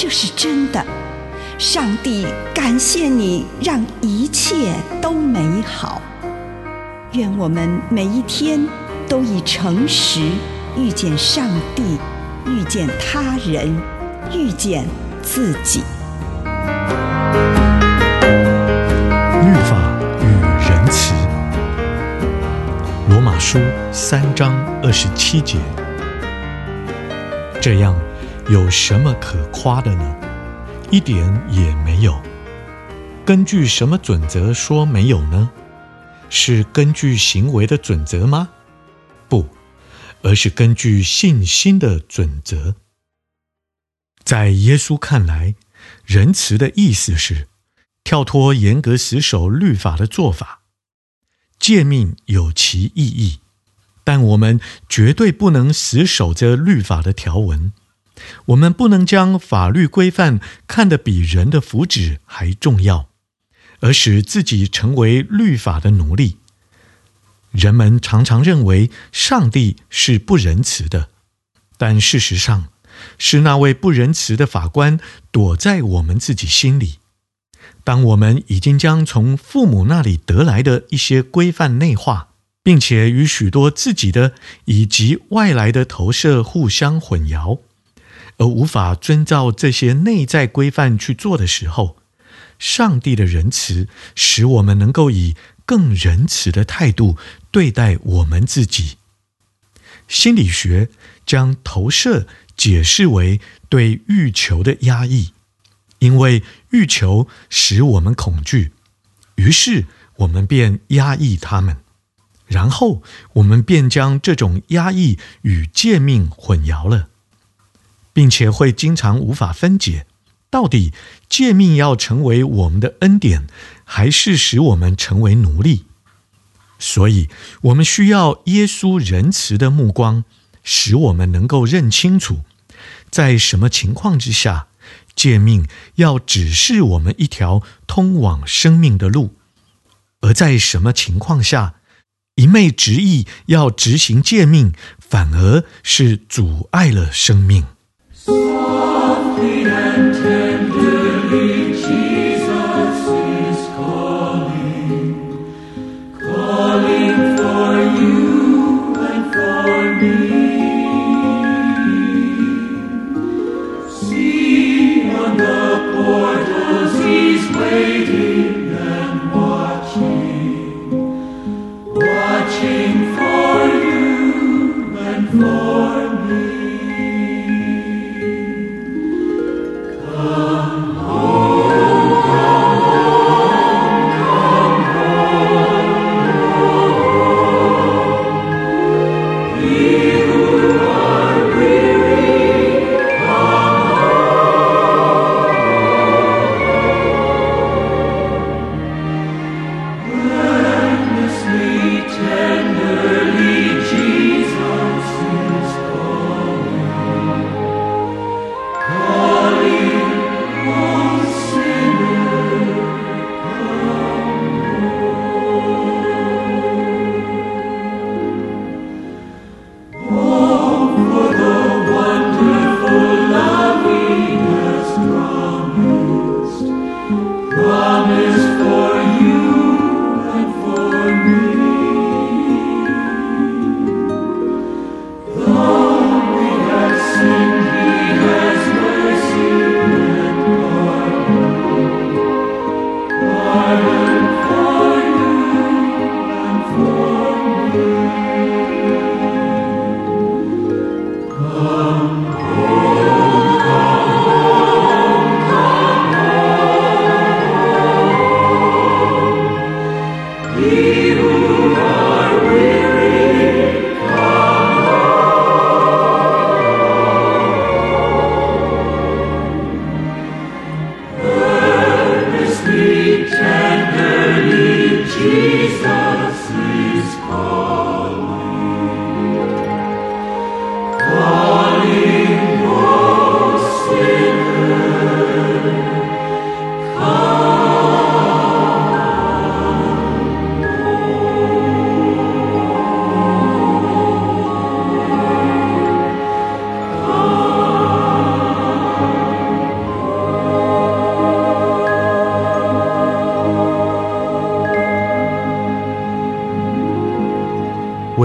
这是真的。上帝感谢你，让一切都美好。愿我们每一天都以诚实遇见上帝，遇见他人，遇见自己。律法与仁慈，罗马书三章二十七节，这样有什么可夸的呢？一点也没有。根据什么准则说没有呢？是根据行为的准则吗？不，而是根据信心的准则。在耶稣看来，仁慈的意思是跳脱严格死守律法的做法。诫命有其意义，但我们绝对不能死守着律法的条文。我们不能将法律规范看得比人的福祉还重要，而使自己成为律法的奴隶。人们常常认为上帝是不仁慈的，但事实上是那位不仁慈的法官躲在我们自己心里。当我们已经将从父母那里得来的一些规范内化，并且与许多自己的以及外来的投射互相混淆，而无法遵照这些内在规范去做的时候，上帝的仁慈使我们能够以更仁慈的态度对待我们自己。心理学将投射解释为对欲求的压抑。因为欲求使我们恐惧，于是我们便压抑他们，然后我们便将这种压抑与诫命混淆了，并且会经常无法分解，到底诫命要成为我们的恩典，还是使我们成为奴隶？所以，我们需要耶稣仁慈的目光，使我们能够认清楚，在什么情况之下。诫命要指示我们一条通往生命的路，而在什么情况下，一昧执意要执行诫命，反而是阻碍了生命。Música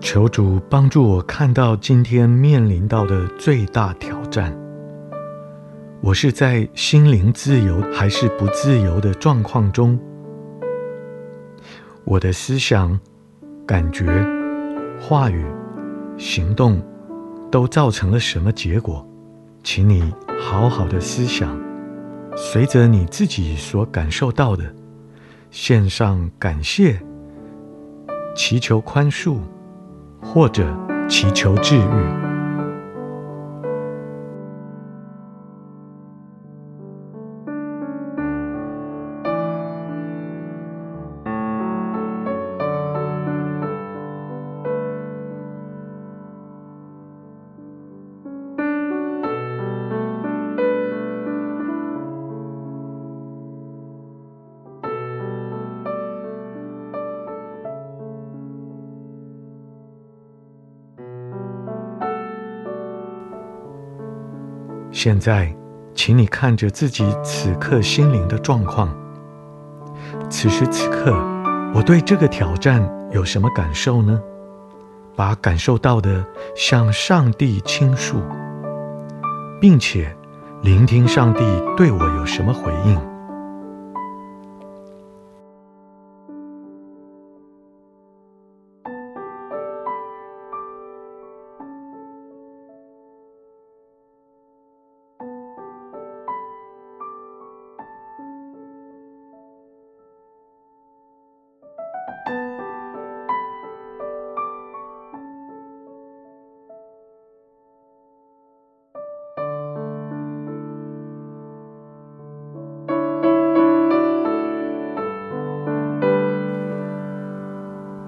求主帮助我看到今天面临到的最大挑战。我是在心灵自由还是不自由的状况中？我的思想、感觉、话语、行动都造成了什么结果？请你好好的思想，随着你自己所感受到的，献上感谢，祈求宽恕。或者祈求治愈。现在，请你看着自己此刻心灵的状况。此时此刻，我对这个挑战有什么感受呢？把感受到的向上帝倾诉，并且聆听上帝对我有什么回应。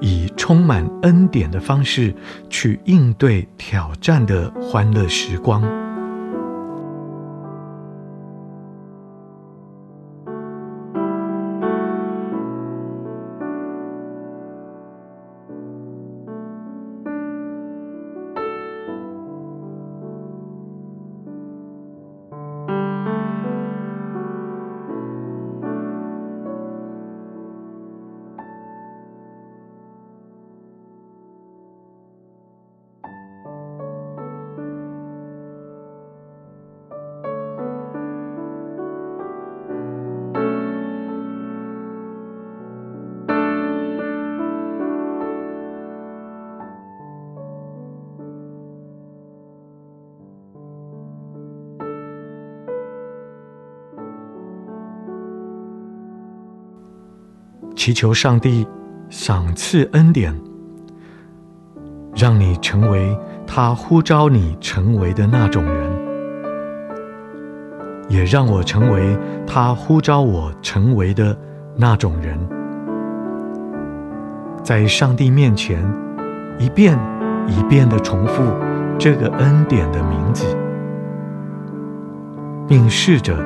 以充满恩典的方式去应对挑战的欢乐时光。祈求上帝赏赐恩典，让你成为他呼召你成为的那种人，也让我成为他呼召我成为的那种人，在上帝面前一遍一遍的重复这个恩典的名字，并试着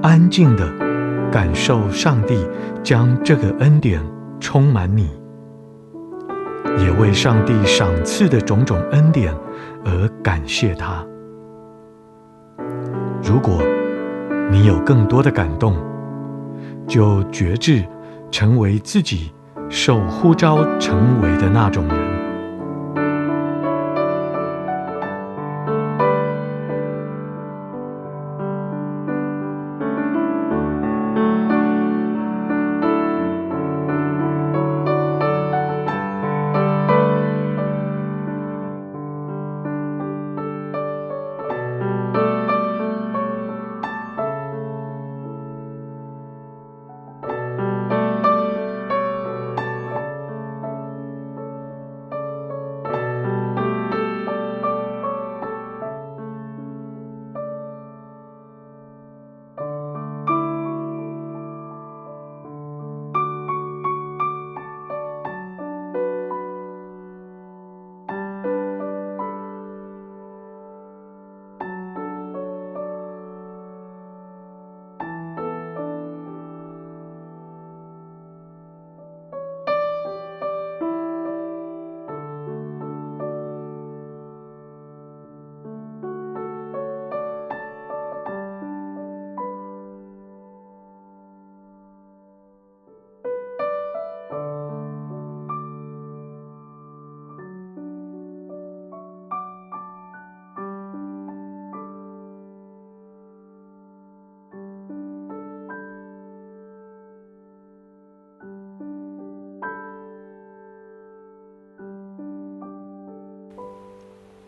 安静的。感受上帝将这个恩典充满你，也为上帝赏赐的种种恩典而感谢他。如果你有更多的感动，就决志成为自己受呼召成为的那种人。